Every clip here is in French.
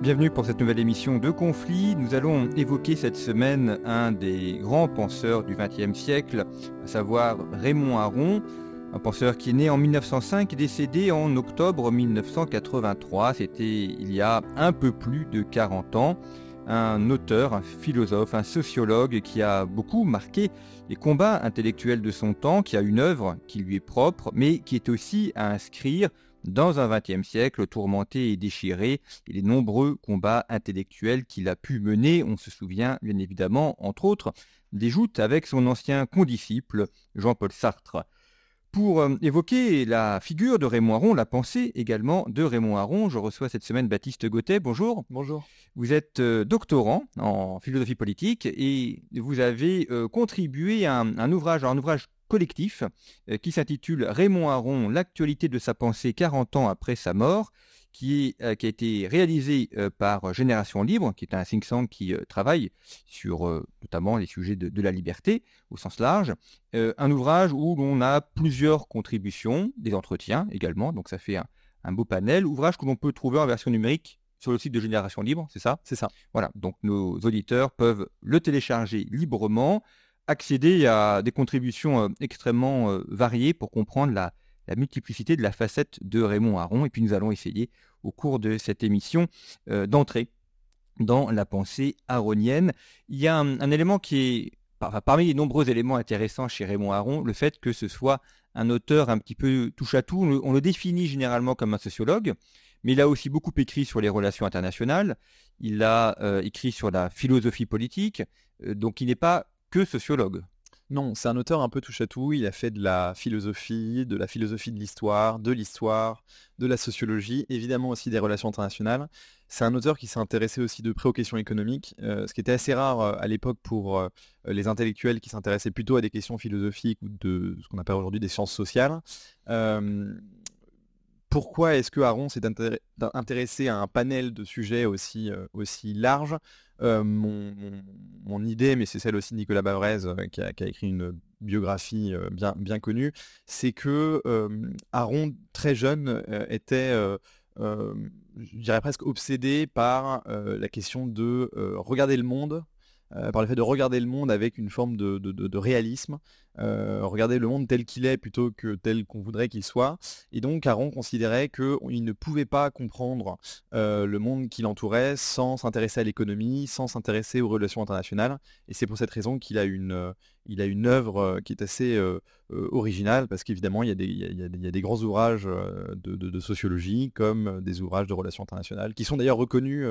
Bienvenue pour cette nouvelle émission de Conflit. Nous allons évoquer cette semaine un des grands penseurs du XXe siècle, à savoir Raymond Aron, un penseur qui est né en 1905 et décédé en octobre 1983. C'était il y a un peu plus de 40 ans. Un auteur, un philosophe, un sociologue qui a beaucoup marqué les combats intellectuels de son temps, qui a une œuvre qui lui est propre, mais qui est aussi à inscrire dans un XXe siècle tourmenté et déchiré, et les nombreux combats intellectuels qu'il a pu mener, on se souvient bien évidemment, entre autres, des joutes avec son ancien condisciple Jean-Paul Sartre. Pour euh, évoquer la figure de Raymond Aron, la pensée également de Raymond Aron, je reçois cette semaine Baptiste Gauthet. Bonjour. Bonjour. Vous êtes euh, doctorant en philosophie politique et vous avez euh, contribué à un, ouvrage, un ouvrage collectif euh, qui s'intitule Raymond Aron, l'actualité de sa pensée 40 ans après sa mort, qui, euh, qui a été réalisé euh, par Génération Libre, qui est un think tank qui travaille sur notamment les sujets de, la liberté au sens large. un ouvrage où l'on a plusieurs contributions, des entretiens également, donc ça fait un, un beau panel. Ouvrage que l'on peut trouver en version numérique sur le site de Génération Libre, c'est ça? C'est ça. Voilà, donc nos auditeurs peuvent le télécharger librement accéder à des contributions euh, extrêmement euh, variées pour comprendre la, multiplicité de la facette de Raymond Aron. Et puis nous allons essayer au cours de cette émission euh, d'entrer dans la pensée aronienne. Il y a un, élément qui est, parmi les nombreux éléments intéressants chez Raymond Aron, le fait que ce soit un auteur un petit peu touche à tout. On le, définit généralement comme un sociologue, mais il a aussi beaucoup écrit sur les relations internationales. Il a écrit sur la philosophie politique. donc il n'est pas que sociologue. Non, c'est un auteur un peu touche à tout. Il a fait de la philosophie, de la philosophie de l'histoire, de l'histoire, de la sociologie, évidemment aussi des relations internationales. C'est un auteur qui s'est intéressé aussi de près aux questions économiques, euh, ce qui était assez rare euh, à l'époque pour euh, les intellectuels qui s'intéressaient plutôt à des questions philosophiques ou de ce qu'on appelle aujourd'hui des sciences sociales pourquoi est-ce que Aaron s'est intéressé à un panel de sujets aussi, aussi large? Euh, mon, idée, mais c'est celle aussi de Nicolas Bavrez euh, qui, a, écrit une biographie bien, bien connue, c'est que Aaron, très jeune, était, presque obsédé par la question de regarder le monde par le fait de regarder le monde avec une forme de réalisme, euh, regarder le monde tel qu'il est plutôt que tel qu'on voudrait qu'il soit. Et donc Caron considérait qu'il ne pouvait pas comprendre euh, le monde qui l'entourait sans s'intéresser à l'économie, sans s'intéresser aux relations internationales. Et c'est pour cette raison qu'il a une, il a une œuvre qui est assez euh, originale, parce qu'évidemment, il, y, a des grands ouvrages de, sociologie, comme des ouvrages de relations internationales, qui sont d'ailleurs reconnus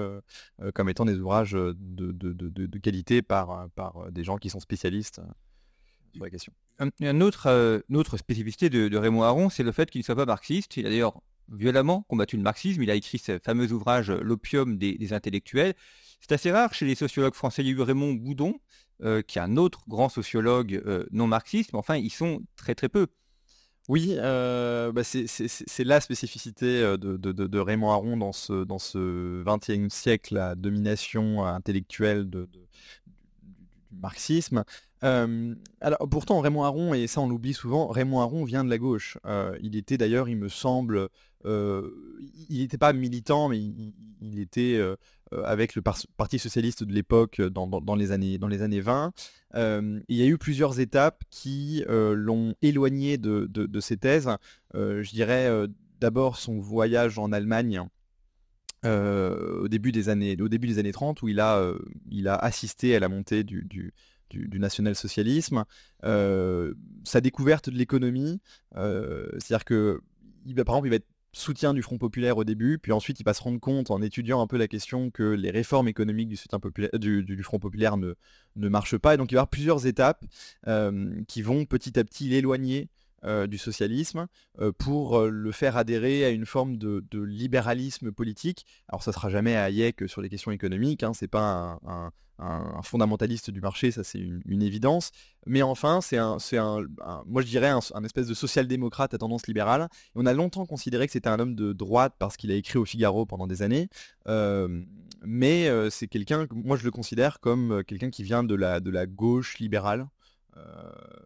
comme étant des ouvrages de, qualité par des gens qui sont spécialistes la question. Un, autre, euh, une autre spécificité de, Raymond Aron, c'est le fait qu'il ne soit pas marxiste. Il a d'ailleurs violemment combattu le marxisme. Il a écrit ce fameux ouvrage L'opium des, intellectuels. C'est assez rare chez les sociologues français. Il y a eu Raymond Boudon, euh, qui est un autre grand sociologue euh, non marxiste, mais enfin, ils sont très très peu. Oui, bah, c'est la spécificité de, Raymond Aron dans ce, dans ce 21e siècle, la domination intellectuelle du marxisme alors pourtant Raymond Aron, et ça on l'oublie souvent, Raymond Aron vient de la gauche. il était d'ailleurs, il me semble, il n'était pas militant, mais il, était avec le Parti socialiste de l'époque dans, les années, dans les années 20. il y a eu plusieurs étapes qui l'ont éloigné de, ces thèses. je dirais d'abord son voyage en Allemagne. au, début des années, au début des années 30 où il a, assisté à la montée du, national-socialisme, euh, sa découverte de l'économie, euh, c'est-à-dire que, il par exemple, il va être soutien du Front populaire au début, puis ensuite il va se rendre compte en étudiant un peu la question que les réformes économiques du, soutien populaire, du, Front populaire ne, ne marchent pas, et donc il va y avoir plusieurs étapes euh, qui vont petit à petit l'éloigner du socialisme pour le faire adhérer à une forme de, libéralisme politique. Alors ça sera jamais à Hayek sur les questions économiques, hein, c'est pas un, fondamentaliste du marché, ça c'est une, évidence. Mais enfin, c'est un, un, moi je dirais un, espèce de social-démocrate à tendance libérale. on a longtemps considéré que c'était un homme de droite parce qu'il a écrit au Figaro pendant des années. Euh, mais euh, c'est quelqu'un, moi je le considère comme euh, quelqu'un qui vient de la, gauche libérale.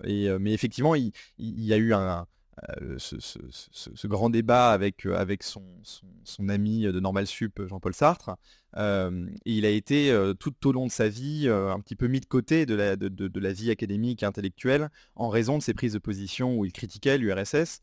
mais effectivement, il, y a eu un, ce, grand débat avec, avec son, ami de Normal Sup, Jean-Paul Sartre. et il a été tout au long de sa vie un petit peu mis de côté de la, vie académique et intellectuelle en raison de ses prises de position où il critiquait l'URSS.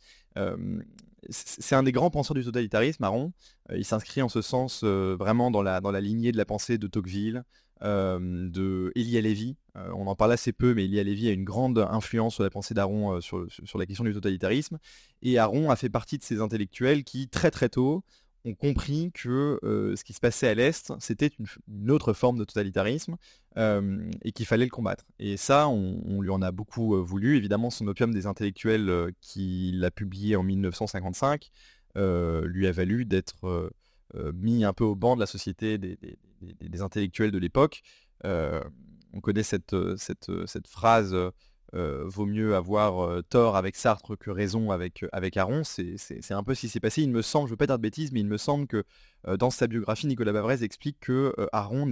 c'est un des grands penseurs du totalitarisme, Aron. il s'inscrit en ce sens vraiment dans la lignée de la pensée de Tocqueville, de Elia Levy. on en parle assez peu, mais Elia Levy a une grande influence sur la pensée d'Aaron sur, sur, la question du totalitarisme. Et Aaron a fait partie de ces intellectuels qui, très très tôt, ont compris que ce qui se passait à l'Est, c'était une, autre forme de totalitarisme et qu'il fallait le combattre. Et ça, on, lui en a beaucoup voulu. Évidemment, son opium des intellectuels qu'il a publié en 1955 lui a valu d'être mis un peu au banc de la société des, intellectuels de l'époque. Euh, on connaît cette, euh, euh, phrase vaut mieux avoir tort avec Sartre que raison avec, avec Aron. C'est un peu ce qui s'est passé. Il me semble, je ne veux pas dire de bêtises, mais il me semble que dans sa biographie, Nicolas Bavrez explique que Aron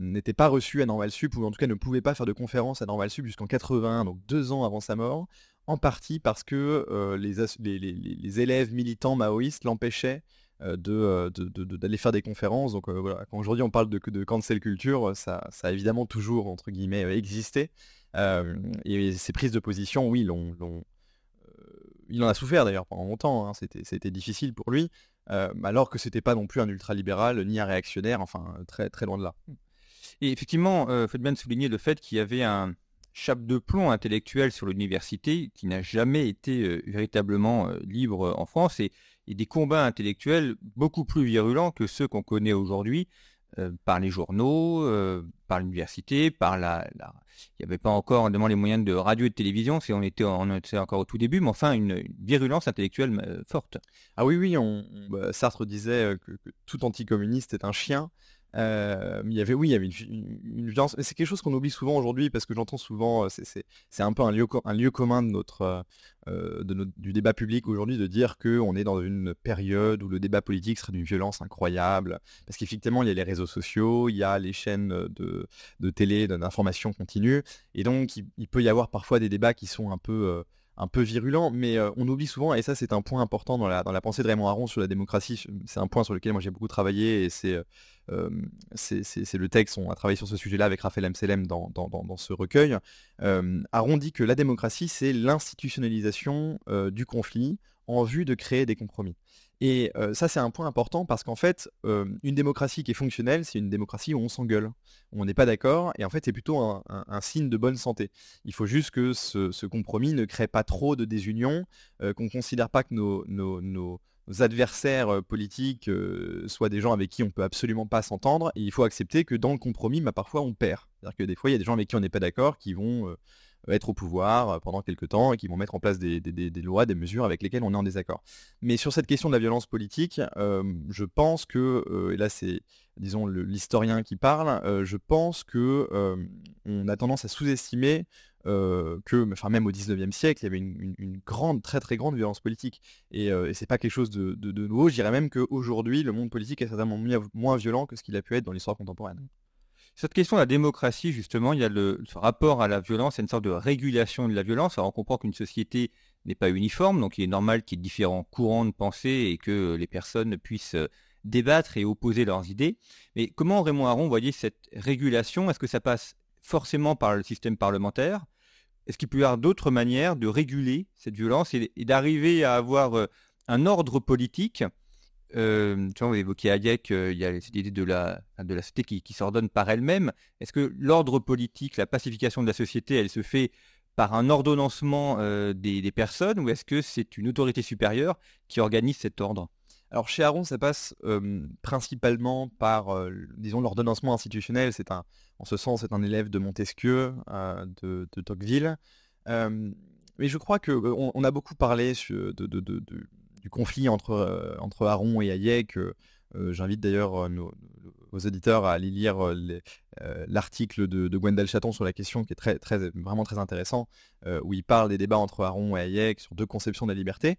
n'était pas reçu à Normal Sup, ou en tout cas ne pouvait pas faire de conférence à Normal Sup jusqu'en 81, donc deux ans avant sa mort, en partie parce que les, élèves militants maoïstes l'empêchaient euh, euh, d'aller faire des conférences. Donc euh, voilà, quand aujourd'hui on parle de, de cancel culture, ça, ça, a évidemment toujours, entre guillemets, existé. et ces prises de position, oui, il en a souffert d'ailleurs pendant longtemps, hein. c'était difficile pour lui, alors que c'était pas non plus un ultralibéral ni un réactionnaire, enfin très, très loin de là. Et effectivement, il faut bien souligner le fait qu'il y avait un chape de plomb intellectuel sur l'université qui n'a jamais été véritablement libre en France. Et et des combats intellectuels beaucoup plus virulents que ceux qu'on connaît aujourd'hui euh, par les journaux, euh, par l'université, par la, Il n'y avait pas encore évidemment les moyens de radio et de télévision, si on était, encore au tout début, mais enfin une, virulence intellectuelle euh, forte. Ah oui, oui, on, bah, Sartre disait que, tout anticommuniste est un chien. Euh, il y avait, oui, il y avait une, violence. Mais c'est quelque chose qu'on oublie souvent aujourd'hui parce que j'entends souvent, euh, c'est un peu un lieu, un lieu commun de notre, euh, de du débat public aujourd'hui de dire qu'on est dans une période où le débat politique serait d'une violence incroyable. Parce qu'effectivement, il y a les réseaux sociaux, il y a les chaînes de, de télé, d'information continue. Et donc, il, peut y avoir parfois des débats qui sont un peu un peu mais euh, on oublie souvent, et ça c'est un point important dans la, dans la pensée de Raymond Aron sur la démocratie, c'est un point sur lequel moi j'ai beaucoup travaillé, et c'est euh, c'est le texte, on a travaillé sur ce sujet-là avec Raphaël Amselem dans, dans, ce recueil. Aron dit que la démocratie c'est l'institutionnalisation du conflit en vue de créer des compromis. Et ça, c'est un point important parce qu'en fait, une démocratie qui est fonctionnelle, c'est une démocratie où on s'engueule, où on n'est pas d'accord, et en fait, c'est plutôt un, signe de bonne santé. Il faut juste que ce, compromis ne crée pas trop de désunion, qu'on ne considère pas que nos, adversaires politiques soient des gens avec qui on peut absolument pas s'entendre, et il faut accepter que dans le compromis, bah, parfois on perd. C'est-à-dire que des fois, il y a des gens avec qui on n'est pas d'accord qui vont être au pouvoir euh, pendant quelques temps et qui vont mettre en place des, lois, des mesures avec lesquelles on est en désaccord. Mais sur cette question de la violence politique, euh, je pense que, euh, et là c'est disons l'historien qui parle, je pense que on a tendance à sous-estimer que, enfin même au 19e siècle, il y avait une, grande, très très grande violence politique. Et, et c'est pas quelque chose de, nouveau. Je dirais même qu'aujourd'hui, le monde politique est certainement moins violent que ce qu'il a pu être dans l'histoire contemporaine. Cette question de la démocratie, justement, il y a le, ce rapport à la violence, a une sorte de régulation de la violence. Alors on comprend qu'une société n'est pas uniforme, donc il est normal qu'il y ait différents courants de pensée et que les personnes puissent euh, débattre et opposer leurs idées. Mais comment Raymond Aron voyait cette régulation? Est-ce que ça passe forcément par le système parlementaire? Est-ce qu'il peut y avoir d'autres manières de réguler cette violence et, d'arriver à avoir euh, un ordre politique? Euh, tu vois, vous évoquez Hayek, euh, il y a cette idée de la, société qui, s'ordonne par elle-même. Est-ce que l'ordre politique, la pacification de la société, elle se fait par un ordonnancement des, personnes ou est-ce que c'est une autorité supérieure qui organise cet ordre? Alors chez Aron, ça passe principalement par, disons, l'ordonnancement institutionnel. C'est un, en ce sens, c'est un élève de Montesquieu, de, Tocqueville. mais je crois qu'on on a beaucoup parlé du conflit entre, entre Aaron et Hayek. J'invite d'ailleurs nos, auditeurs à aller lire l'article de, de, Gwendal Chaton sur la question qui est très, très, vraiment très intéressant, où il parle des débats entre Aaron et Hayek sur deux conceptions de la liberté.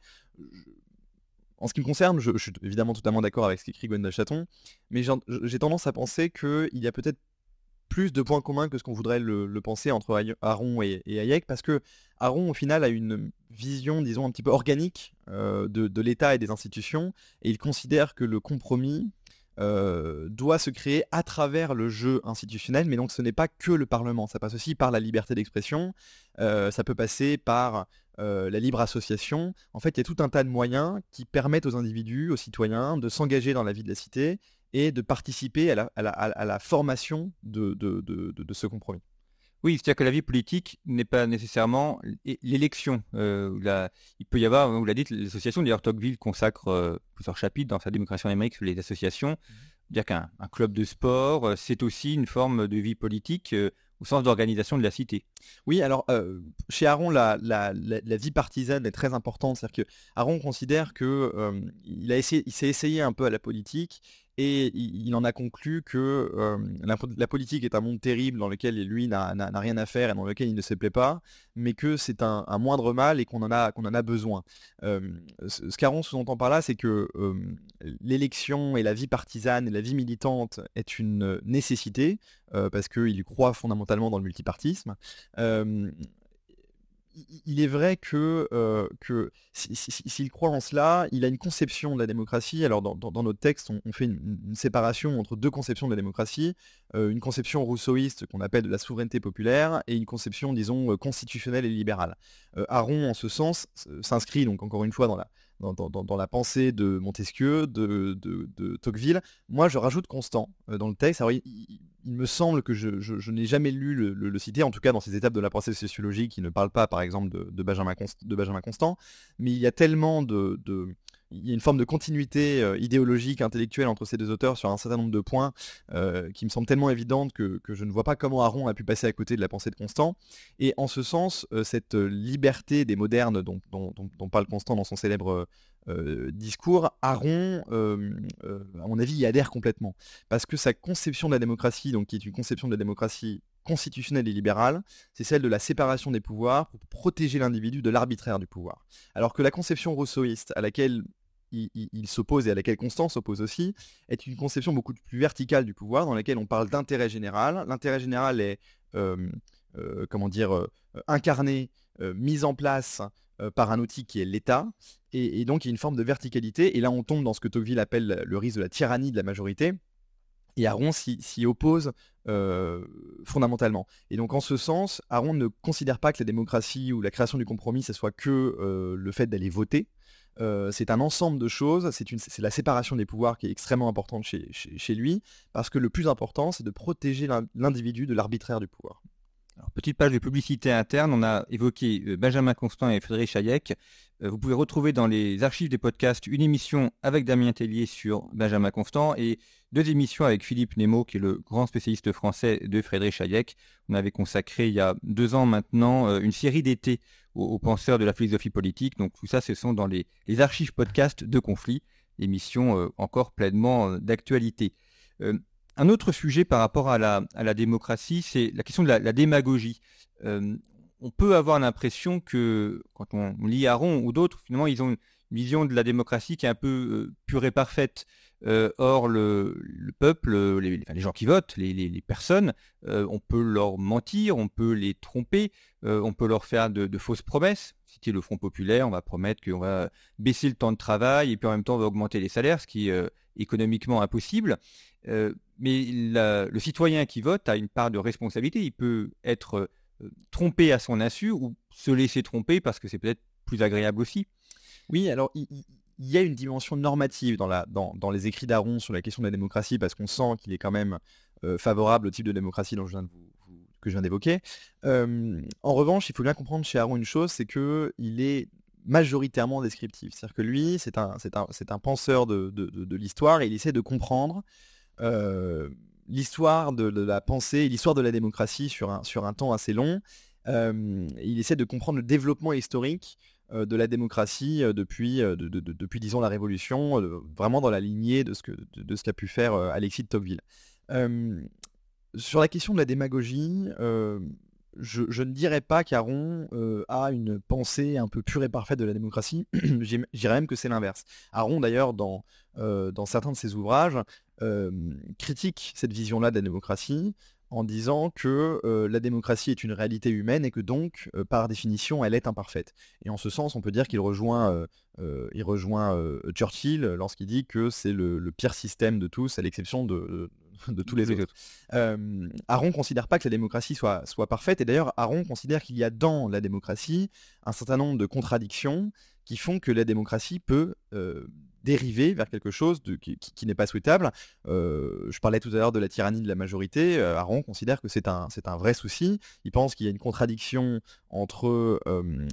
En ce qui me concerne, je, suis évidemment totalement d'accord avec ce qu'écrit Gwendal Chaton, mais j'ai tendance à penser qu'il y a peut-être plus de points communs que ce qu'on voudrait le, penser entre Aron et, Hayek, parce que Aron, au final, a une vision, disons, un petit peu organique de, de l'État et des institutions, et il considère que le compromis euh, doit se créer à travers le jeu institutionnel, mais donc ce n'est pas que le Parlement, ça passe aussi par la liberté d'expression, euh, ça peut passer par euh, la libre association. En fait, il y a tout un tas de moyens qui permettent aux individus, aux citoyens, de s'engager dans la vie de la cité et de participer à la, formation de ce compromis. Oui, c'est-à-dire que la vie politique n'est pas nécessairement l'élection. Euh, il peut y avoir, vous l'avez dit, l'association. D'ailleurs, Tocqueville consacre euh, plusieurs chapitres dans sa démocratie en Amérique sur les associations. Mmh. Dire qu'un club de sport, euh, c'est aussi une forme de vie politique au sens d'organisation de la cité. Oui, alors chez Aaron, la, vie partisane est très importante. C'est-à-dire que Aaron considère que il a essayé, il s'est essayé un peu à la politique et il en a conclu que la, politique est un monde terrible dans lequel lui n'a rien à faire et dans lequel il ne se plaît pas, mais que c'est un, moindre mal et qu'on en, a, besoin. ce qu'Aaron sous-entend par là, c'est que l'élection et la vie partisane et la vie militante est une nécessité, parce qu'il croit fondamentalement dans le multipartisme il est vrai que, euh, s'il croit en cela, il a une conception de la démocratie. Alors dans, notre texte, on, fait une, séparation entre deux conceptions de la démocratie, euh, une conception rousseauiste qu'on appelle de la souveraineté populaire et une conception, disons, euh, constitutionnelle et libérale. Aron, en ce sens, s'inscrit donc encore une fois dans la, dans, la pensée de Montesquieu, de, Tocqueville. Moi, je rajoute Constant dans le texte. Il, me semble que je, n'ai jamais lu le, citer, en tout cas dans ces étapes de la pensée sociologique qui ne parle pas, par exemple, de, Benjamin, Constant, mais il y a tellement de, il y a une forme de continuité euh, idéologique, intellectuelle entre ces deux auteurs sur un certain nombre de points euh, qui me semblent tellement évidentes que, je ne vois pas comment Aron a pu passer à côté de la pensée de Constant. Et en ce sens, euh, cette liberté des modernes dont, parle Constant dans son célèbre discours, Aron, à mon avis, y adhère complètement. Parce que sa conception de la démocratie, donc qui est une conception de la démocratie constitutionnelle et libérale, c'est celle de la séparation des pouvoirs pour protéger l'individu de l'arbitraire du pouvoir. Alors que la conception rousseauiste à laquelle il, s'oppose et à laquelle Constant s'oppose aussi, est une conception beaucoup plus verticale du pouvoir, dans laquelle on parle d'intérêt général. L'intérêt général est, euh, euh, comment euh, incarné, mis en place par un outil qui est l'État, et, et, donc il y a une forme de verticalité, et là on tombe dans ce que Tocqueville appelle le risque de la tyrannie de la majorité, et Aaron s'y oppose euh, fondamentalement. Et donc en ce sens, Aaron ne considère pas que la démocratie ou la création du compromis, ce soit que euh, le fait d'aller voter. Euh, c'est un ensemble de choses, c'est la séparation des pouvoirs qui est extrêmement importante chez, chez lui, parce que le plus important, c'est de protéger l'individu de l'arbitraire du pouvoir. Petite page de publicité interne, on a évoqué Benjamin Constant et Frédéric Hayek. vous pouvez retrouver dans les archives des podcasts une émission avec Damien Tellier sur Benjamin Constant et deux émissions avec Philippe Nemo, qui est le grand spécialiste français de Friedrich Hayek. On avait consacré il y a deux ans maintenant euh, une série d'été aux, penseurs de la philosophie politique. Donc tout ça, ce sont dans les, archives podcast de conflit, émission euh, encore pleinement euh, d'actualité. Un autre sujet par rapport à la, démocratie, c'est la question de la, démagogie. on peut avoir l'impression que quand on lit Aron ou d'autres, finalement, ils ont une vision de la démocratie qui est un peu pure et parfaite. Euh, or, le, peuple, les, gens qui votent, les, personnes, euh, on peut leur mentir, on peut les tromper, euh, on peut leur faire de, fausses promesses. Citer le Front populaire, on va promettre qu'on va baisser le temps de travail et puis en même temps on va augmenter les salaires, ce qui économiquement impossible. mais le citoyen qui vote a une part de responsabilité. Il peut être trompé à son insu ou se laisser tromper parce que c'est peut-être plus agréable aussi. Oui, alors il, il y a une dimension normative dans, les écrits d'Aaron sur la question de la démocratie, parce qu'on sent qu'il est quand même euh, favorable au type de démocratie que je viens d'évoquer. en revanche, il faut bien comprendre chez Aaron une chose, c'est qu'il est majoritairement descriptif. C'est-à-dire que lui, c'est un, penseur de, l'histoire et il essaie de comprendre euh, l'histoire de, la pensée l'histoire de la démocratie sur un, temps assez long. il essaie de comprendre le développement historique euh, de la démocratie euh, depuis, euh, disons, la Révolution, vraiment dans la lignée de ce de, ce qu'a pu faire Alexis de Tocqueville. sur la question de la démagogie, je, ne dirais pas qu'Aaron a une pensée un peu pure et parfaite de la démocratie. Je dirais même que c'est l'inverse. Aaron, d'ailleurs, dans, dans certains de ses ouvrages, critique cette vision-là de la démocratie en disant que la démocratie est une réalité humaine et que donc, par définition, elle est imparfaite. Et en ce sens, on peut dire qu'il rejoint, il rejoint Churchill lorsqu'il dit que c'est le, pire système de tous, à l'exception de, tous les autres. Aaron ne considère pas que la démocratie soit, soit parfaite, et d'ailleurs, Aaron considère qu'il y a dans la démocratie un certain nombre de contradictions qui font que la démocratie peut dériver vers quelque chose de, qui, n'est pas souhaitable. Euh, je parlais tout à l'heure de la tyrannie de la majorité. Euh, Aaron considère que c'est un, un vrai souci. Il pense qu'il y a une contradiction entre euh,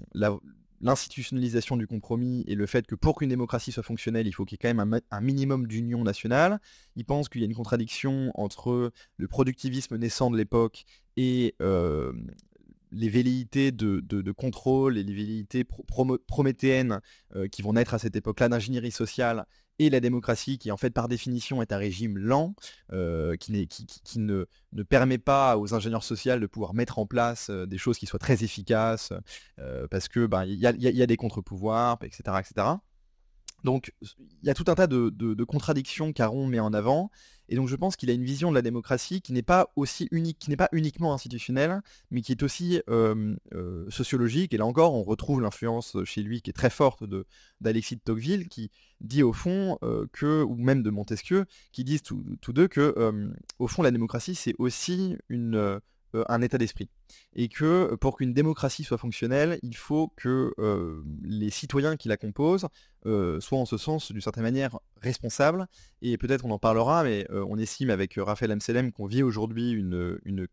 l'institutionnalisation du compromis et le fait que pour qu'une démocratie soit fonctionnelle, il faut qu'il y ait quand même un, minimum d'union nationale. Il pense qu'il y a une contradiction entre le productivisme naissant de l'époque et les velléités de, contrôle et les velléités prométhéennes euh, qui vont naître à cette époque-là d'ingénierie sociale et la démocratie qui en fait par définition est un régime lent euh, qui, ne, permet pas aux ingénieurs sociaux de pouvoir mettre en place euh, des choses qui soient très efficaces parce que ben, il y, a, des contre-pouvoirs etc etc donc il y a tout un tas de, contradictions qu'Aron met en avant et donc je pense qu'il a une vision de la démocratie qui n'est pas aussi unique, qui n'est pas uniquement institutionnelle, mais qui est aussi sociologique. Et là encore, on retrouve l'influence chez lui qui est très forte d'Alexis de Tocqueville, qui dit au fond que, ou même de Montesquieu, qui disent tous deux que au fond la démocratie c'est aussi une euh, un état d'esprit. Et que euh, pour qu'une démocratie soit fonctionnelle, il faut que euh, les citoyens qui la composent soient en ce sens, d'une certaine manière, responsables. Et peut-être on en parlera, mais on estime avec Raphaël Amselem qu'on vit aujourd'hui une,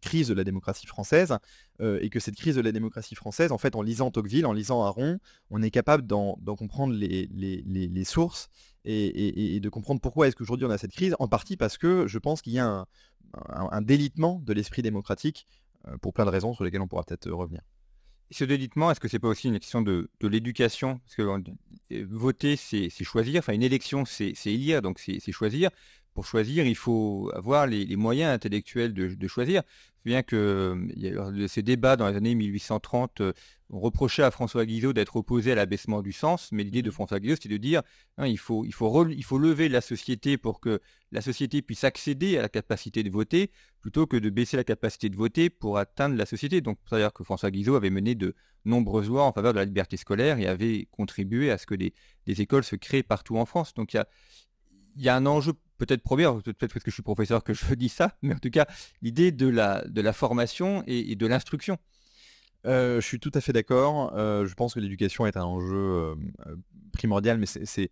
crise de la démocratie française, et que cette crise de la démocratie française, en fait, en lisant Tocqueville, en lisant Aron, on est capable d'en comprendre les, les, les, sources et, et, de comprendre pourquoi est-ce qu'aujourd'hui on a cette crise, en partie parce que je pense qu'il y a un, délitement de l'esprit démocratique euh, pour plein de raisons sur lesquelles on pourra peut-être euh, revenir. Ce délitement, est-ce que c'est pas aussi une question de, l'éducation? Parce que euh, voter, c'est choisir. Enfin, une élection, c'est élire, donc c'est choisir. Pour choisir, il faut avoir les, moyens intellectuels de, choisir. Bien que il y a ces débats dans les années 1830 on reprochait à François Guizot d'être opposé à l'abaissement du sens, mais l'idée de François Guizot, c'était de dire hein, il, faut, il, faut il faut lever la société pour que la société puisse accéder à la capacité de voter, plutôt que de baisser la capacité de voter pour atteindre la société. Donc, c'est-à-dire que François Guizot avait mené de nombreuses lois en faveur de la liberté scolaire et avait contribué à ce que des, écoles se créent partout en France. Donc, il y a, y a un enjeu peut-être premier, peut-être parce que je suis professeur que je dis ça, mais en tout cas, l'idée de la, de la formation et de l'instruction. Euh, je suis tout à fait d'accord. Euh, je pense que l'éducation est un enjeu euh, primordial, mais c'est,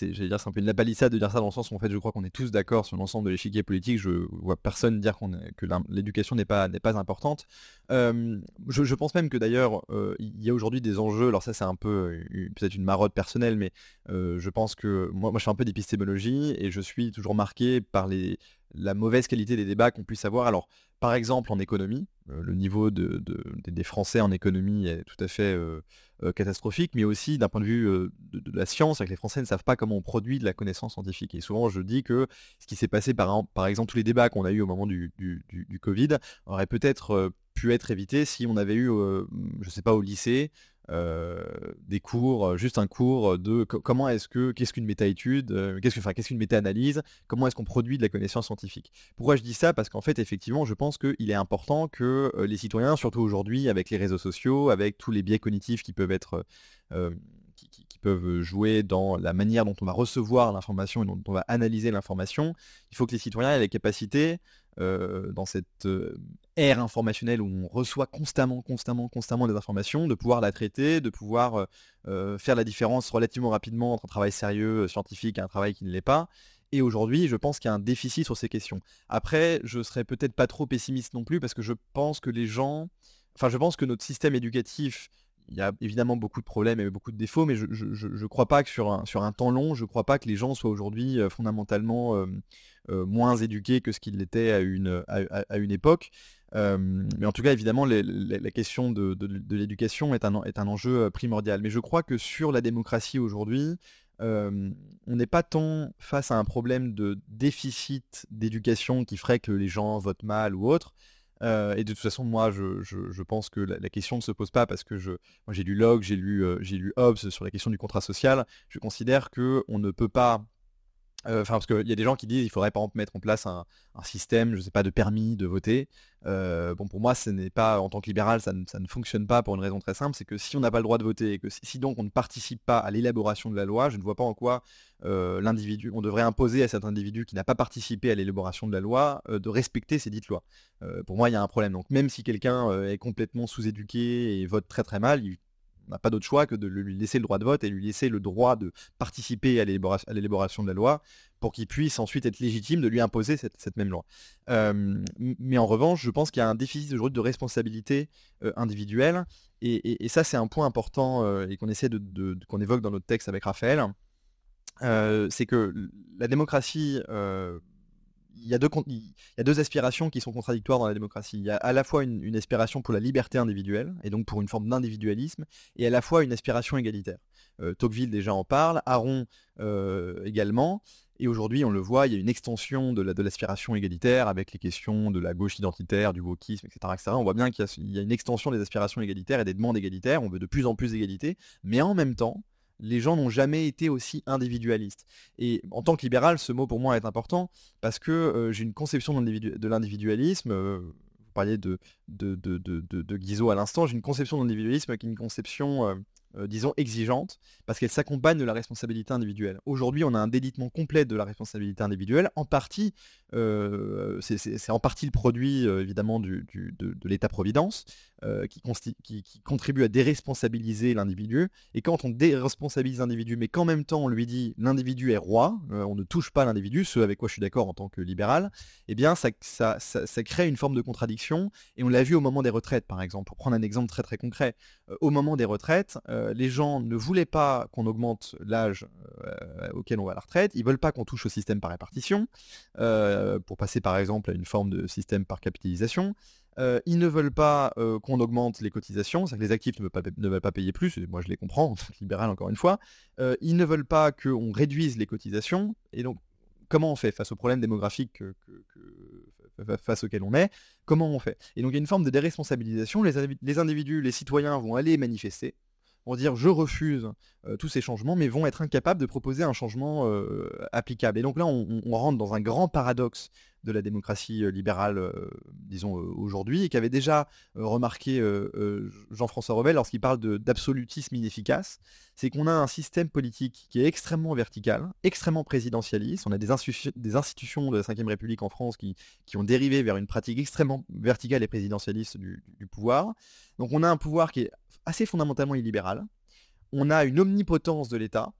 j'allais dire, c'est un peu une lapalissade de dire ça dans le sens où en fait, je crois qu'on est tous d'accord sur l'ensemble de l'échiquier politique. Je vois personne dire que l'éducation n'est pas pas importante. Je, pense même que d'ailleurs, il y a aujourd'hui des enjeux. Alors ça, c'est un peu peut-être une marotte personnelle, mais je pense que moi, moi, je fais un peu d'épistémologie et je suis toujours marqué par les la mauvaise qualité des débats qu'on puisse avoir. Alors, par exemple, en économie, euh, le niveau de, des Français en économie est tout à fait euh, euh, catastrophique, mais aussi d'un point de vue de, la science, avec les Français ne savent pas comment on produit de la connaissance scientifique. Et souvent, je dis que ce qui s'est passé, par, exemple, tous les débats qu'on a eu au moment du, du, du Covid, aurait peut-être pu être évité si on avait eu, je ne sais pas, au lycée, euh, des cours, euh, juste un cours de comment est-ce que, qu'est-ce qu'une méta-étude, euh, qu'est-ce, que, enfin, qu'est-ce qu'une méta-analyse, comment est-ce qu'on produit de la connaissance scientifique. Pourquoi je dis ça? Parce qu'en fait, effectivement, je pense qu'il est important que les citoyens, surtout aujourd'hui, avec les réseaux sociaux, avec tous les biais cognitifs qui peuvent être qui, peuvent jouer dans la manière dont on va recevoir l'information et dont on va analyser l'information, il faut que les citoyens aient la capacité, euh, dans cette euh, ère informationnelle où on reçoit constamment, constamment, constamment des informations, de pouvoir la traiter, de pouvoir euh, faire la différence relativement rapidement entre un travail sérieux, scientifique et un travail qui ne l'est pas. Et aujourd'hui, je pense qu'il y a un déficit sur ces questions. Après, je serais peut-être pas trop pessimiste non plus parce que je pense que les gens, enfin, je pense que notre système éducatif il y a évidemment beaucoup de problèmes et beaucoup de défauts, mais je ne crois pas que sur un, sur un temps long, je ne crois pas que les gens soient aujourd'hui euh, fondamentalement euh, euh, moins éduqués que ce qu'ils l'étaient à une, à, une époque. mais en tout cas, évidemment, la question de, de, l'éducation est un, est un enjeu primordial. Mais je crois que sur la démocratie aujourd'hui, on n'est pas tant face à un problème de déficit d'éducation qui ferait que les gens votent mal ou autre, euh, et de toute façon, moi, je, pense que la, question ne se pose pas parce que j'ai lu Locke, j'ai lu, euh, j'ai lu Hobbes sur la question du contrat social. Je considère que on ne peut pas enfin, parce qu'il y a des gens qui disent qu'il faudrait par exemple mettre en place un, système, je sais pas, de permis de voter. Euh, bon, pour moi, ce n'est pas, en tant que libéral, ça ne, fonctionne pas pour une raison très simple, c'est que si on n'a pas le droit de voter et que si, donc on ne participe pas à l'élaboration de la loi, je ne vois pas en quoi euh, l'individu, on devrait imposer à cet individu qui n'a pas participé à l'élaboration de la loi de respecter ces dites lois. pour moi, il y a un problème. Donc, même si quelqu'un est complètement sous-éduqué et vote très très mal, il on n'a pas d'autre choix que de lui laisser le droit de vote et lui laisser le droit de participer à l'élaboration de la loi pour qu'il puisse ensuite être légitime de lui imposer cette, même loi. mais en revanche, je pense qu'il y a un déficit aujourd'hui de responsabilité euh, individuelle et, ça c'est un point important euh, et qu'on essaie de, qu'on évoque dans notre texte avec Raphaël. Euh, c'est que la démocratie il y, a deux, aspirations qui sont contradictoires dans la démocratie. Il y a à la fois une, aspiration pour la liberté individuelle, et donc pour une forme d'individualisme, et à la fois une aspiration égalitaire. Euh, Tocqueville déjà en parle, Aron euh, également, et aujourd'hui on le voit, il y a une extension de l'aspiration égalitaire avec les questions de la gauche identitaire, du wokisme, etc. On voit bien qu'il y, a une extension des aspirations égalitaires et des demandes égalitaires, on veut de plus en plus d'égalité, mais en même temps, les gens n'ont jamais été aussi individualistes. Et en tant que libéral, ce mot pour moi est important parce que euh, j'ai une conception de l'individualisme. Euh, vous parliez de, de, de, de Guizot à l'instant, j'ai une conception d'individualisme qui est une conception euh, disons, exigeante, parce qu'elle s'accompagne de la responsabilité individuelle. Aujourd'hui, on a un délitement complet de la responsabilité individuelle, en partie, euh, c'est en partie le produit, euh, évidemment, de, l'État-providence, qui, contribue à déresponsabiliser l'individu, et quand on déresponsabilise l'individu, mais qu'en même temps on lui dit l'individu est roi, on ne touche pas l'individu, ce avec quoi je suis d'accord en tant que libéral, eh bien, ça, crée une forme de contradiction, et on l'a vu au moment des retraites, par exemple, pour prendre un exemple très très concret. au moment des retraites, les gens ne voulaient pas qu'on augmente l'âge euh, auquel on va à la retraite, ils veulent pas qu'on touche au système par répartition, euh, pour passer par exemple à une forme de système par capitalisation. ils ne veulent pas qu'on augmente les cotisations, c'est-à-dire que les actifs ne veulent, pas, payer plus, et moi je les comprends, en tant que libéral encore une fois. ils ne veulent pas qu'on réduise les cotisations, et donc comment on fait face au problème démographique face auquel on est Comment on fait? Et donc il y a une forme de déresponsabilisation, les individus, les citoyens vont aller manifester, vont dire je refuse euh, tous ces changements, mais vont être incapables de proposer un changement euh, applicable. Et donc là, on, rentre dans un grand paradoxe de la démocratie euh, libérale, disons, aujourd'hui, et qu'avait déjà remarqué Jean-François Revel lorsqu'il parle d'absolutisme inefficace, c'est qu'on a un système politique qui est extrêmement vertical, extrêmement présidentialiste. On a des, des institutions de la Ve République en France qui, qui, ont dérivé vers une pratique extrêmement verticale et présidentialiste du, du pouvoir. Donc on a un pouvoir qui est assez fondamentalement illibéral. On a une omnipotence de l'État.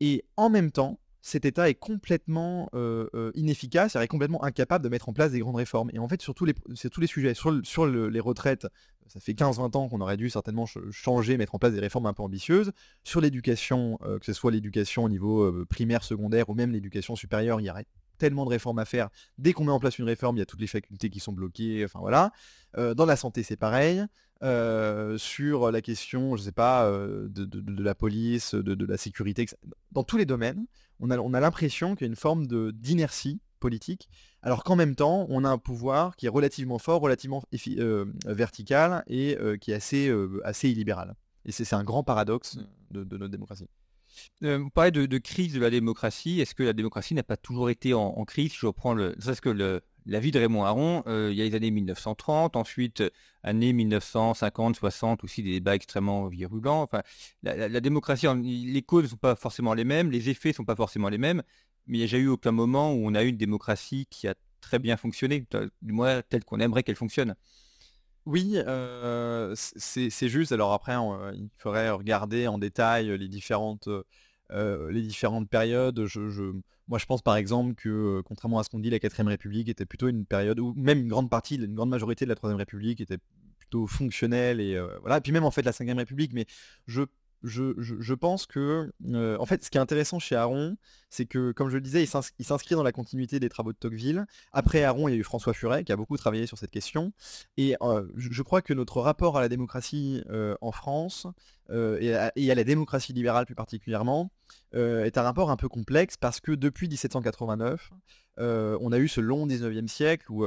Et en même temps, cet État est complètement euh, euh, inefficace, est complètement incapable de mettre en place des grandes réformes. Et en fait, sur tous les, tous les sujets, sur, les retraites, ça fait 15-20 ans qu'on aurait dû certainement changer, mettre en place des réformes un peu ambitieuses. Sur l'éducation, euh, que ce soit l'éducation au niveau primaire, secondaire ou même l'éducation supérieure, il y aurait tellement de réformes à faire. Dès qu'on met en place une réforme, il y a toutes les facultés qui sont bloquées. Enfin voilà. dans la santé, c'est pareil. Euh, sur la question, je sais pas, euh, de, la police, de, la sécurité, dans tous les domaines, on a, on a l'impression qu'il y a une forme d'inertie politique, alors qu'en même temps, on a un pouvoir qui est relativement fort, relativement euh, vertical et qui est assez, assez illibéral. Et c'est un grand paradoxe mmh. de, notre démocratie. vous parlez de, crise de la démocratie. Est-ce que la démocratie n'a pas toujours été en, crise? Je reprends le. ce que le, la vie de Raymond Aron, euh, il y a les années 1930, ensuite années 1950, 60, aussi des débats extrêmement virulents. Enfin, la, démocratie, les causes ne sont pas forcément les mêmes, les effets ne sont pas forcément les mêmes, mais il n'y a jamais eu aucun moment où on a eu une démocratie qui a très bien fonctionné, du moins telle qu'on aimerait qu'elle fonctionne. Oui, euh, c'est juste. Alors après, il faudrait regarder en détail les différentes, euh, les différentes périodes. je moi, je pense par exemple que, euh, contrairement à ce qu'on dit, la 4ème République était plutôt une période où même une grande partie, une grande majorité de la 3ème République était plutôt fonctionnelle et euh, voilà. Et puis même en fait la 5ème République, mais je je, pense que, euh, en fait, ce qui est intéressant chez Aaron, c'est que, comme je le disais, il s'inscrit dans la continuité des travaux de Tocqueville. Après Aaron, il y a eu François Furet, qui a beaucoup travaillé sur cette question. Et euh, je, crois que notre rapport à la démocratie euh, en France, et à, et, à, la démocratie libérale plus particulièrement, est un rapport un peu complexe, parce que depuis 1789, on a eu ce long 19e siècle où,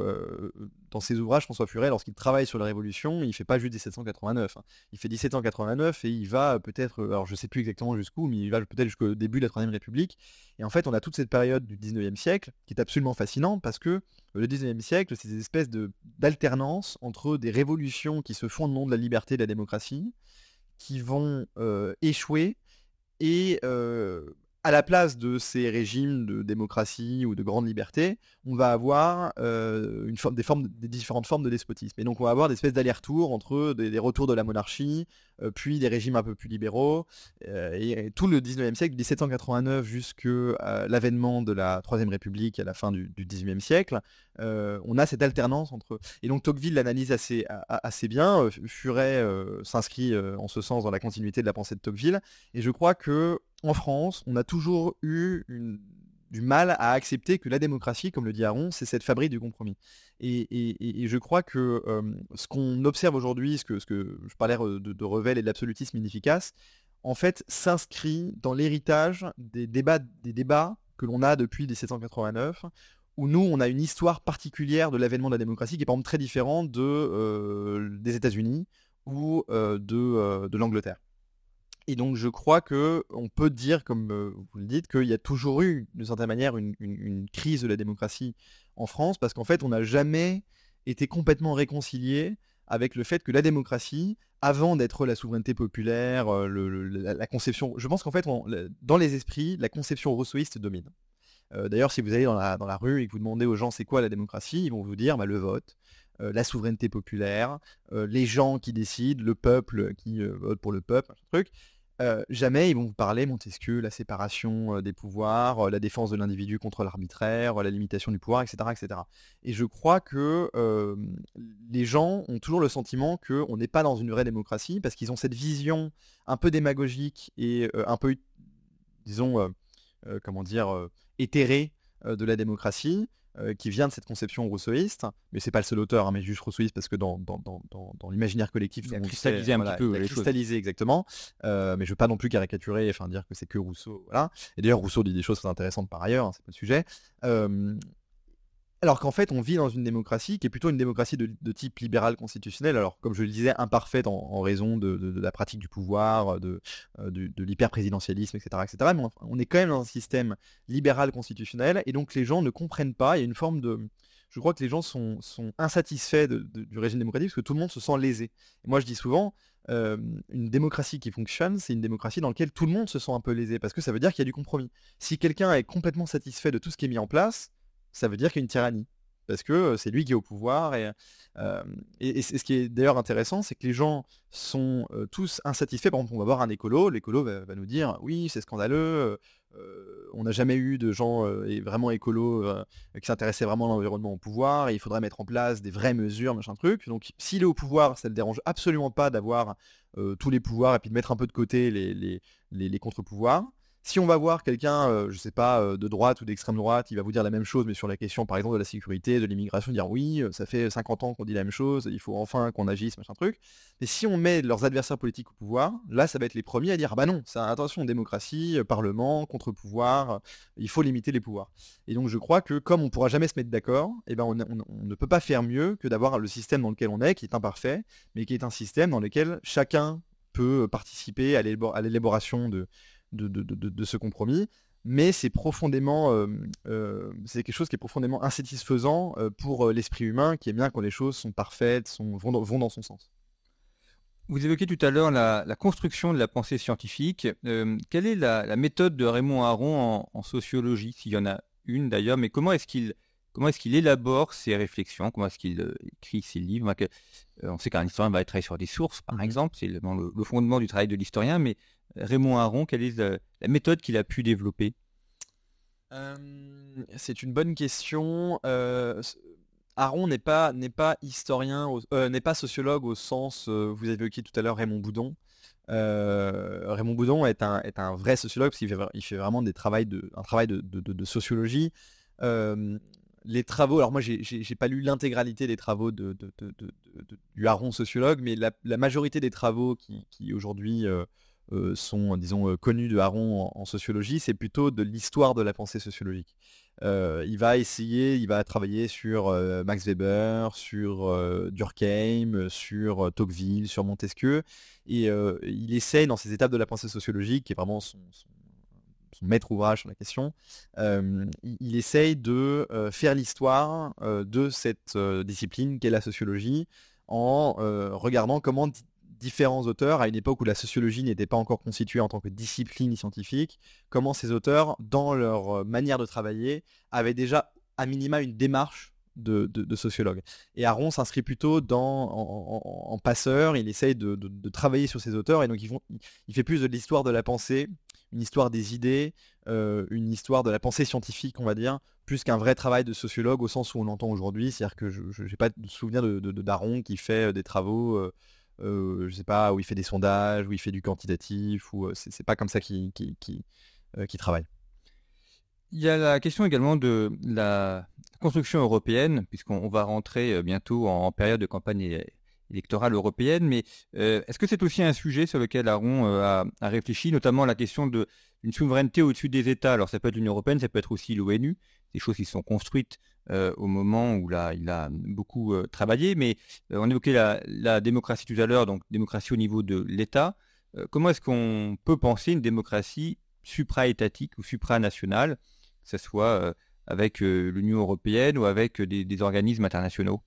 dans ses ouvrages, François Furet, lorsqu'il travaille sur la Révolution, il ne fait pas juste 1789. Hein. Il fait 1789 et il va peut-être, alors je ne sais plus exactement jusqu'où, mais il va peut-être jusqu'au début de la Troisième République. Et en fait, on a toute cette période du 19e siècle qui est absolument fascinante parce que le 19e siècle, c'est des espèces d'alternance entre des révolutions qui se font au nom de la liberté et de la démocratie, qui vont échouer et à la place de ces régimes de démocratie ou de grande liberté, on va avoir euh, des, différentes formes de despotisme. Et donc on va avoir des espèces d'allers-retours entre des, retours de la monarchie, puis des régimes un peu plus libéraux. Euh, et, tout le 19e siècle, 1789 jusqu'à l'avènement de la Troisième République à la fin du, du 19e siècle, on a cette alternance entre... Et donc Tocqueville l'analyse assez, assez bien. Furet s'inscrit en ce sens dans la continuité de la pensée de Tocqueville. Et je crois que en France, on a toujours eu du mal à accepter que la démocratie, comme le dit Aaron, c'est cette fabrique du compromis. Et, je crois que ce qu'on observe aujourd'hui, ce que, je parlais de, Revel et de l'absolutisme inefficace, en fait, s'inscrit dans l'héritage des débats, que l'on a depuis 1789, où nous, on a une histoire particulière de l'avènement de la démocratie qui est par exemple très différente de, des États-Unis ou de l'Angleterre. Et donc je crois que on peut dire, comme euh, vous le dites, qu'il y a toujours eu, d'une certaine manière, une, crise de la démocratie en France, parce qu'en fait, on n'a jamais été complètement réconcilié avec le fait que la démocratie, avant d'être la souveraineté populaire, euh, la, conception, je pense qu'en fait, dans les esprits, la conception rousseauiste domine. Euh, d'ailleurs, si vous allez dans la, dans la, rue et que vous demandez aux gens c'est quoi la démocratie, ils vont vous dire bah, le vote, la souveraineté populaire, les gens qui décident, le peuple qui vote pour le peuple, un truc. Euh, jamais ils vont vous parler, Montesquieu, la séparation euh, des pouvoirs, euh, la défense de l'individu contre l'arbitraire, la limitation du pouvoir, etc. etc. Et je crois que les gens ont toujours le sentiment qu'on n'est pas dans une vraie démocratie parce qu'ils ont cette vision un peu démagogique et un peu, disons, comment dire, éthérée de la démocratie. Euh, qui vient de cette conception rousseauiste, mais c'est pas le seul auteur, hein, mais juste rousseauiste parce que dans, dans, dans, dans l'imaginaire collectif, il a cristallisé un petit peu. Il a cristallisé exactement, euh, mais je veux pas non plus caricaturer, enfin dire que c'est que Rousseau, voilà. Et d'ailleurs Rousseau dit des choses très intéressantes par ailleurs, hein, c'est pas le sujet. Euh, alors qu'en fait, on vit dans une démocratie qui est plutôt une démocratie de, type libéral constitutionnel, alors comme je le disais, imparfaite en, raison de, la pratique du pouvoir, de, euh, de, l'hyper-présidentialisme, etc.. Mais on, est quand même dans un système libéral constitutionnel, et donc les gens ne comprennent pas, il y a une forme de... Je crois que les gens sont, insatisfaits du régime démocratique parce que tout le monde se sent lésé. Moi, je dis souvent, euh, une démocratie qui fonctionne, c'est une démocratie dans laquelle tout le monde se sent un peu lésé, parce que ça veut dire qu'il y a du compromis. Si quelqu'un est complètement satisfait de tout ce qui est mis en place, ça veut dire qu'il y a une tyrannie. Parce que c'est lui qui est au pouvoir. Et, ce qui est d'ailleurs intéressant, c'est que les gens sont tous insatisfaits. Par exemple, on va voir un écolo. L'écolo va, nous dire oui, c'est scandaleux. on n'a jamais eu de gens vraiment écolos qui s'intéressaient vraiment à l'environnement au pouvoir. Et il faudrait mettre en place des vraies mesures, machin truc. Donc, s'il est au pouvoir, ça ne le dérange absolument pas d'avoir tous les pouvoirs et puis de mettre un peu de côté les contre-pouvoirs. Si on va voir quelqu'un, je euh, je sais pas, euh, de droite ou d'extrême droite, il va vous dire la même chose, mais sur la question, par exemple, de la sécurité, de l'immigration, dire oui, euh, ça fait 50 ans qu'on dit la même chose, il faut enfin qu'on agisse, machin truc. Mais si on met leurs adversaires politiques au pouvoir, là, ça va être les premiers à dire, ah bah non, ça, attention, démocratie, parlement, contre-pouvoir, il faut limiter les pouvoirs. Et donc, je crois que comme on pourra jamais se mettre d'accord, eh ben, on, ne peut pas faire mieux que d'avoir le système dans lequel on est, qui est imparfait, mais qui est un système dans lequel chacun peut participer à l'élaboration de, de, ce compromis, mais c'est profondément, euh, euh, c'est quelque chose qui est profondément insatisfaisant euh, pour l'esprit humain, qui est bien quand les choses sont parfaites, sont, vont, dans, son sens. Vous évoquez tout à l'heure la, construction de la pensée scientifique. quelle est la, méthode de Raymond Aron en, sociologie, s'il y en a une d'ailleurs, mais comment est-ce qu'il comment est-ce qu'il élabore ses réflexions, comment est-ce qu'il écrit ses livres? On sait qu'un historien va travailler sur des sources, par mmh exemple, c'est le, le, fondement du travail de l'historien, mais Raymond Aron, quelle est la, méthode qu'il a pu développer? Euh, C'est une bonne question. Euh, Aron n'est pas, historien, euh, n'est pas sociologue au sens, vous avez évoqué tout à l'heure Raymond Boudon. Raymond Boudon est un, est un vrai sociologue parce qu'il fait, vraiment des de, un travail de, sociologie. les travaux, alors moi j'ai pas lu l'intégralité des travaux de, du Aron sociologue, mais la, majorité des travaux qui aujourd'hui sont, disons, connus de Aron en, sociologie, c'est plutôt de l'histoire de la pensée sociologique. il va essayer, il va travailler sur Max Weber, sur Durkheim, sur Tocqueville, sur Montesquieu, et il essaye dans ces étapes de la pensée sociologique, qui est vraiment son maître ouvrage sur la question, il, essaye de faire l'histoire de cette discipline qu'est la sociologie en regardant comment différents auteurs, à une époque où la sociologie n'était pas encore constituée en tant que discipline scientifique, comment ces auteurs, dans leur manière de travailler, avaient déjà à minima une démarche de, sociologue. Et Aron s'inscrit plutôt en, passeur, il essaye de, travailler sur ces auteurs, et donc il fait plus de l'histoire de la pensée une histoire des idées, euh, une histoire de la pensée scientifique, on va dire, plus qu'un vrai travail de sociologue au sens où on l'entend aujourd'hui. C'est-à-dire que je n'ai pas de souvenir de, Daron qui fait euh, des travaux, euh, euh, je sais pas, où il fait des sondages, où il fait du quantitatif, ou c'est pas comme ça qu'il qui, qui, travaille. Il y a la question également de la construction européenne, puisqu'on va rentrer bientôt en période de campagne électorale européenne, mais est-ce que c'est aussi un sujet sur lequel Aaron euh, a, réfléchi, notamment la question d'une souveraineté au-dessus des États? Alors ça peut être l'Union européenne, ça peut être aussi l'ONU, des choses qui sont construites euh, au moment où là, il a beaucoup travaillé, mais on évoquait la, la, démocratie tout à l'heure, donc démocratie au niveau de l'État. comment est-ce qu'on peut penser une démocratie supra-étatique ou supranationale, que ce soit avec l'Union européenne ou avec des organismes internationaux?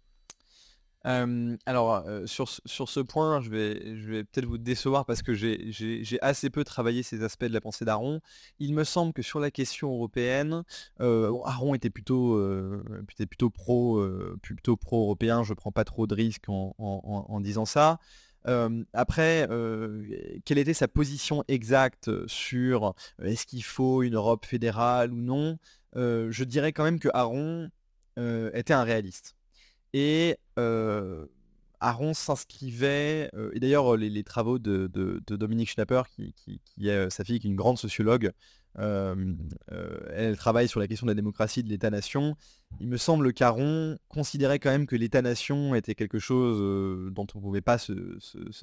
Alors, sur, sur ce point, je vais, peut-être vous décevoir parce que j'ai assez peu travaillé ces aspects de la pensée d'Aaron. Il me semble que sur la question européenne, Aaron était plutôt, plutôt pro, plutôt pro-européen. Je prends pas trop de risques en, disant ça. après, quelle était sa position exacte sur est-ce qu'il faut une Europe fédérale ou non? Je dirais quand même que Aaron était un réaliste. Et Aaron s'inscrivait, et d'ailleurs les, travaux de, Dominique Schnapper, qui, est sa fille, qui est une grande sociologue, elle travaille sur la question de la démocratie de l'État-nation. Il me semble qu'Aaron considérait quand même que l'État-nation était quelque chose dont on ne pouvait pas se,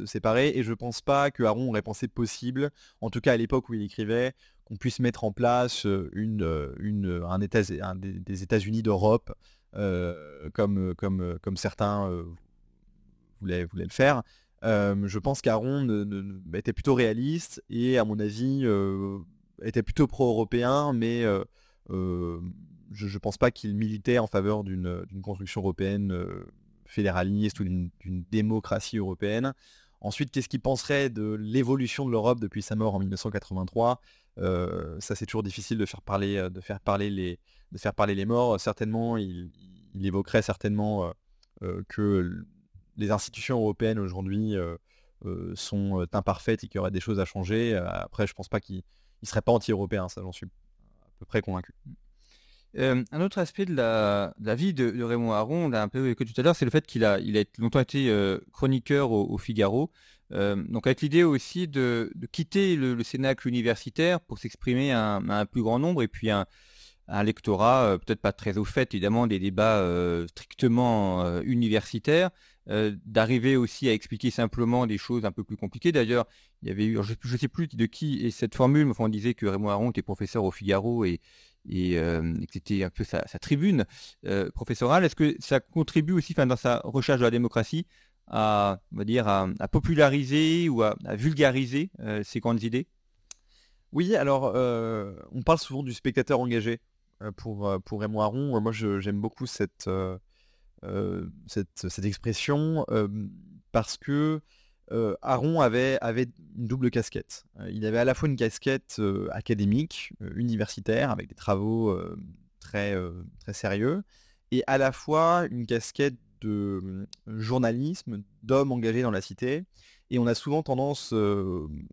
séparer, et je ne pense pas que Aaron aurait pensé possible, en tout cas à l'époque où il écrivait, qu'on puisse mettre en place un, état, des États-Unis d'Europe euh, comme, euh, comme, euh, comme certains voulaient, le faire. je pense qu'Aaron était plutôt réaliste et à mon avis était plutôt pro-européen, mais je ne pense pas qu'il militait en faveur d'une construction européenne fédéraliste ou d'une démocratie européenne. Ensuite, qu'est-ce qu'il penserait de l'évolution de l'Europe depuis sa mort en 1983 Ça, c'est toujours difficile de faire parler, de faire parler les, de faire parler les morts. Certainement, il, évoquerait certainement que les institutions européennes aujourd'hui sont imparfaites et qu'il y aurait des choses à changer. Après, je pense pas qu'il ne serait pas anti-européen, ça j'en suis à peu près convaincu. un autre aspect de la, vie de, Raymond Aron, on l'a un peu évoqué tout à l'heure, c'est le fait qu'il a, il a longtemps été chroniqueur au, Figaro. Donc avec l'idée aussi de, quitter le, le Cénacle universitaire pour s'exprimer à, un plus grand nombre et puis un, un lectorat euh, peut-être pas très au fait évidemment des débats euh, strictement euh, universitaires, d'arriver aussi à expliquer simplement des choses un peu plus compliquées. D'ailleurs, il y avait eu, je ne sais plus de qui est cette formule, mais on disait que Raymond Aron était professeur au Figaro et, et, que c'était un peu sa, tribune professorale. Est-ce que ça contribue aussi dans sa recherche de la démocratie à, on va dire, à, populariser ou à, vulgariser ces grandes idées oui, alors on parle souvent du spectateur engagé. Euh, pour, euh, pour Raymond Aron. Moi, j'aime beaucoup cette, euh, cette, cette, expression parce que Aron avait, avait une double casquette. il avait à la fois une casquette académique, universitaire, avec des travaux très, très sérieux, et à la fois une casquette de journalisme, d'homme engagé dans la cité. Et on a souvent tendance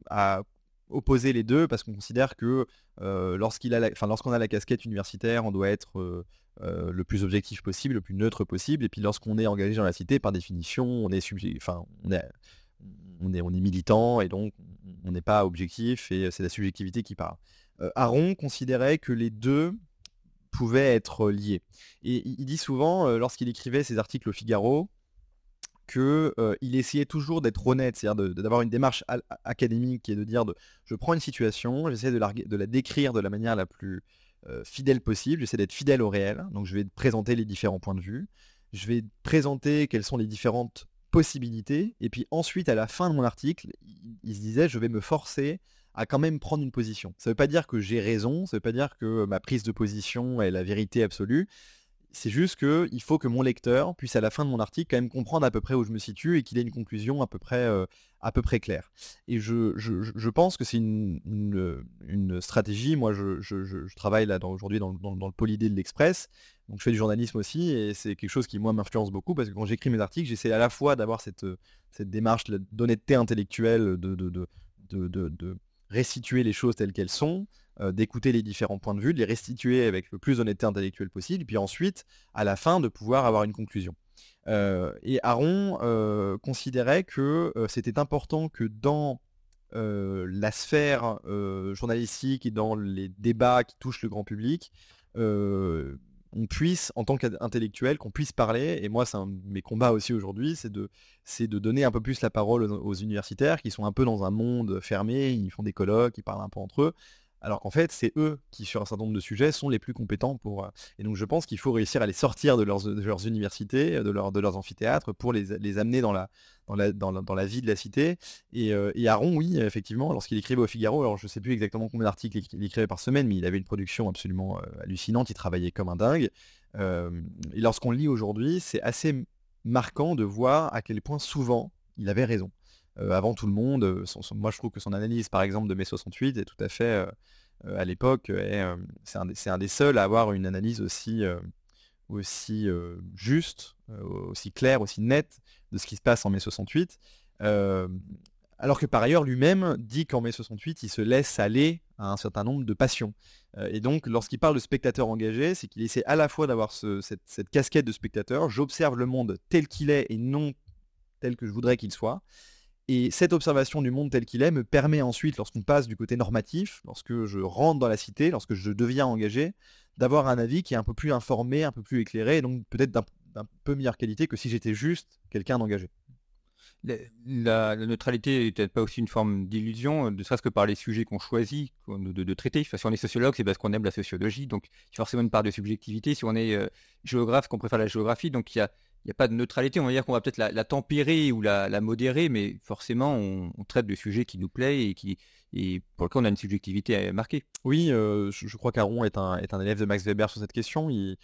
à opposer les deux parce qu'on considère que euh, lorsqu'il a lorsqu'on a la casquette universitaire, on doit être euh, euh, le plus objectif possible, le plus neutre possible. Et puis lorsqu'on est engagé dans la cité, par définition, on est, enfin, on est, on est, on est militant et donc on n'est pas objectif et c'est la subjectivité qui parle. Aaron considérait que les deux pouvaient être liés. Et il dit souvent, lorsqu'il écrivait ses articles au Figaro, qu'il essayait toujours d'être honnête, c'est-à-dire d'avoir une démarche académique qui est de dire je prends une situation, j'essaie de la, de la décrire de la manière la plus fidèle possible, j'essaie d'être fidèle au réel, donc je vais présenter les différents points de vue, je vais présenter quelles sont les différentes possibilités, et puis ensuite à la fin de mon article, il, se disait je vais me forcer à quand même prendre une position. Ça ne veut pas dire que j'ai raison, ça ne veut pas dire que ma prise de position est la vérité absolue, c'est juste qu'il faut que mon lecteur puisse à la fin de mon article quand même comprendre à peu près où je me situe et qu'il ait une conclusion à peu près, euh, à peu près claire. Et je, pense que c'est une, stratégie. Moi, je, travaille là aujourd'hui dans, le polydé de l'Express. Donc je fais du journalisme aussi et c'est quelque chose qui moi m'influence beaucoup parce que quand j'écris mes articles, j'essaie à la fois d'avoir cette, cette démarche d'honnêteté intellectuelle, de, de, de restituer les choses telles qu'elles sont, euh, d'écouter les différents points de vue, de les restituer avec le plus d'honnêteté intellectuelle possible, puis ensuite, à la fin, de pouvoir avoir une conclusion. Euh, et Aaron euh, considérait que c'était important que dans la sphère journalistique et dans les débats qui touchent le grand public, on puisse, en tant qu'intellectuel, qu'on puisse parler, et moi c'est un de mes combats aussi aujourd'hui, c'est de, de donner un peu plus la parole aux, universitaires qui sont un peu dans un monde fermé, ils font des colloques, ils parlent un peu entre eux, alors qu'en fait, c'est eux qui, sur un certain nombre de sujets, sont les plus compétents pour. Euh, et donc, je pense qu'il faut réussir à les sortir de leurs, universités, de, de leurs amphithéâtres, pour les, amener dans la, vie de la cité. Et, euh, et Aaron, oui, effectivement, lorsqu'il écrivait au Figaro, alors je ne sais plus exactement combien d'articles il écrivait par semaine, mais il avait une production absolument euh, hallucinante, il travaillait comme un dingue. et lorsqu'on lit aujourd'hui, c'est assez marquant de voir à quel point souvent il avait raison. Euh, avant tout le monde. Euh, moi, je trouve que son analyse, par exemple, de mai 68 est tout à fait, euh, à l'époque, c'est un, des seuls à avoir une analyse aussi, aussi juste, aussi claire, aussi nette de ce qui se passe en mai 68. alors que par ailleurs, lui-même dit qu'en mai 68, il se laisse aller à un certain nombre de passions. et donc, lorsqu'il parle de spectateur engagé, c'est qu'il essaie à la fois d'avoir cette, cette, casquette de spectateur, j'observe le monde tel qu'il est et non tel que je voudrais qu'il soit. Et cette observation du monde tel qu'il est me permet ensuite, lorsqu'on passe du côté normatif, lorsque je rentre dans la cité, lorsque je deviens engagé, d'avoir un avis qui est un peu plus informé, un peu plus éclairé, et donc peut-être d'un peu meilleure qualité que si j'étais juste quelqu'un d'engagé. La, neutralité n'est peut-être pas aussi une forme d'illusion, ne serait-ce que par les sujets qu'on choisit de, traiter. si on est sociologue, c'est parce qu'on aime la sociologie, donc forcément une part de subjectivité. Si on est euh, géographe, qu'on préfère la géographie, donc il y a il n'y a pas de neutralité. On va dire qu'on va peut-être la, tempérer ou la, modérer, mais forcément, on, traite de sujets qui nous plaît et, qui, pour lequel on a une subjectivité marquée. Oui, euh, je, crois qu'Aaron est un, élève de Max Weber sur cette question. et,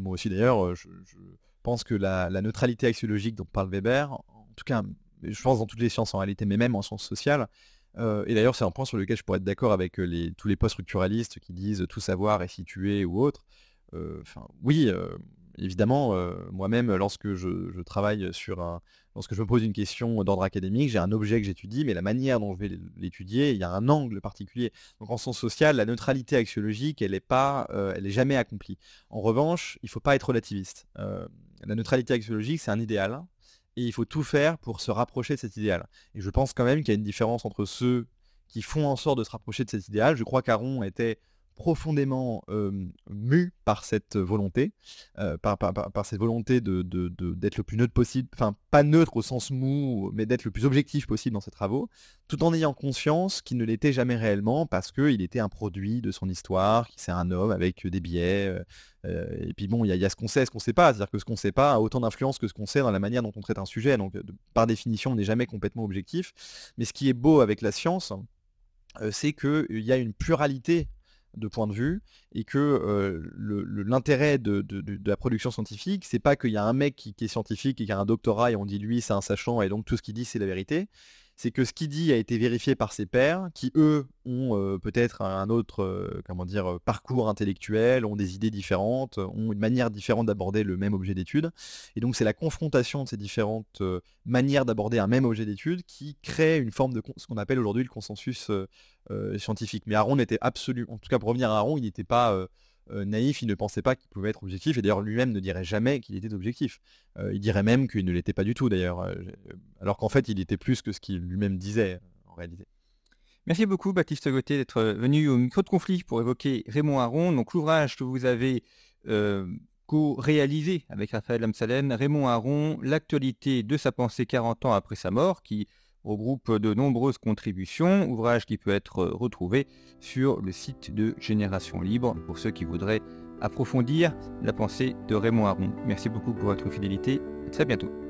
moi aussi, d'ailleurs, je, pense que la, neutralité axiologique dont parle Weber, en tout cas, je pense dans toutes les sciences en réalité, mais même en sciences sociales, euh, et d'ailleurs, c'est un point sur lequel je pourrais être d'accord avec tous les post-structuralistes qui disent tout savoir est situé ou autre. Euh, enfin, oui, évidemment, euh, moi-même, lorsque je, travaille sur un, lorsque je me pose une question d'ordre académique, j'ai un objet que j'étudie, mais la manière dont je vais l'étudier, il y a un angle particulier. Donc en sens social, la neutralité axiologique, elle n'est pas, euh, elle jamais accomplie. En revanche, il ne faut pas être relativiste. Euh, la neutralité axiologique, c'est un idéal, et il faut tout faire pour se rapprocher de cet idéal. Et je pense quand même qu'il y a une différence entre ceux qui font en sorte de se rapprocher de cet idéal. Je crois qu'Aaron était profondément mu par cette volonté, par, cette volonté de, d'être le plus neutre possible, enfin pas neutre au sens mou, mais d'être le plus objectif possible dans ses travaux, tout en ayant conscience qu'il ne l'était jamais réellement parce qu'il était un produit de son histoire, qu'il c'est un homme avec des biais. et puis bon, il y, a ce qu'on sait, ce qu'on sait pas, c'est-à-dire que ce qu'on sait pas a autant d'influence que ce qu'on sait dans la manière dont on traite un sujet. Donc par définition, on n'est jamais complètement objectif. Mais ce qui est beau avec la science, c'est qu'il y a une pluralité de point de vue et que l'intérêt de, la production scientifique, c'est pas qu'il y a un mec qui, est scientifique et qui a un doctorat et on dit lui c'est un sachant et donc tout ce qu'il dit c'est la vérité, c'est que ce qu'il dit a été vérifié par ses pairs, qui eux ont euh, peut-être un autre euh, euh, parcours intellectuel, ont des idées différentes, ont une manière différente d'aborder le même objet d'étude. Et donc c'est la confrontation de ces différentes manières d'aborder un même objet d'étude qui crée une forme de ce qu'on appelle aujourd'hui le consensus scientifique. Mais Aaron n'était absolument, en tout cas pour revenir à Aaron, il n'était pas euh, naïf, il ne pensait pas qu'il pouvait être objectif, et d'ailleurs lui-même ne dirait jamais qu'il était objectif. Euh, il dirait même qu'il ne l'était pas du tout d'ailleurs, euh, alors qu'en fait il était plus que ce qu'il lui-même disait en réalité. Merci beaucoup Baptiste Gauthier d'être venu au micro de conflit pour évoquer Raymond Aron. Donc l'ouvrage que vous avez co-réalisé avec Raphaël Amsalen, Raymond Aron, l'actualité de sa pensée 40 ans après sa mort, qui regroupe de nombreuses contributions, ouvrage qui peut être retrouvé sur le site de Génération Libre pour ceux qui voudraient approfondir la pensée de Raymond Aron. Merci beaucoup pour votre fidélité. À très bientôt.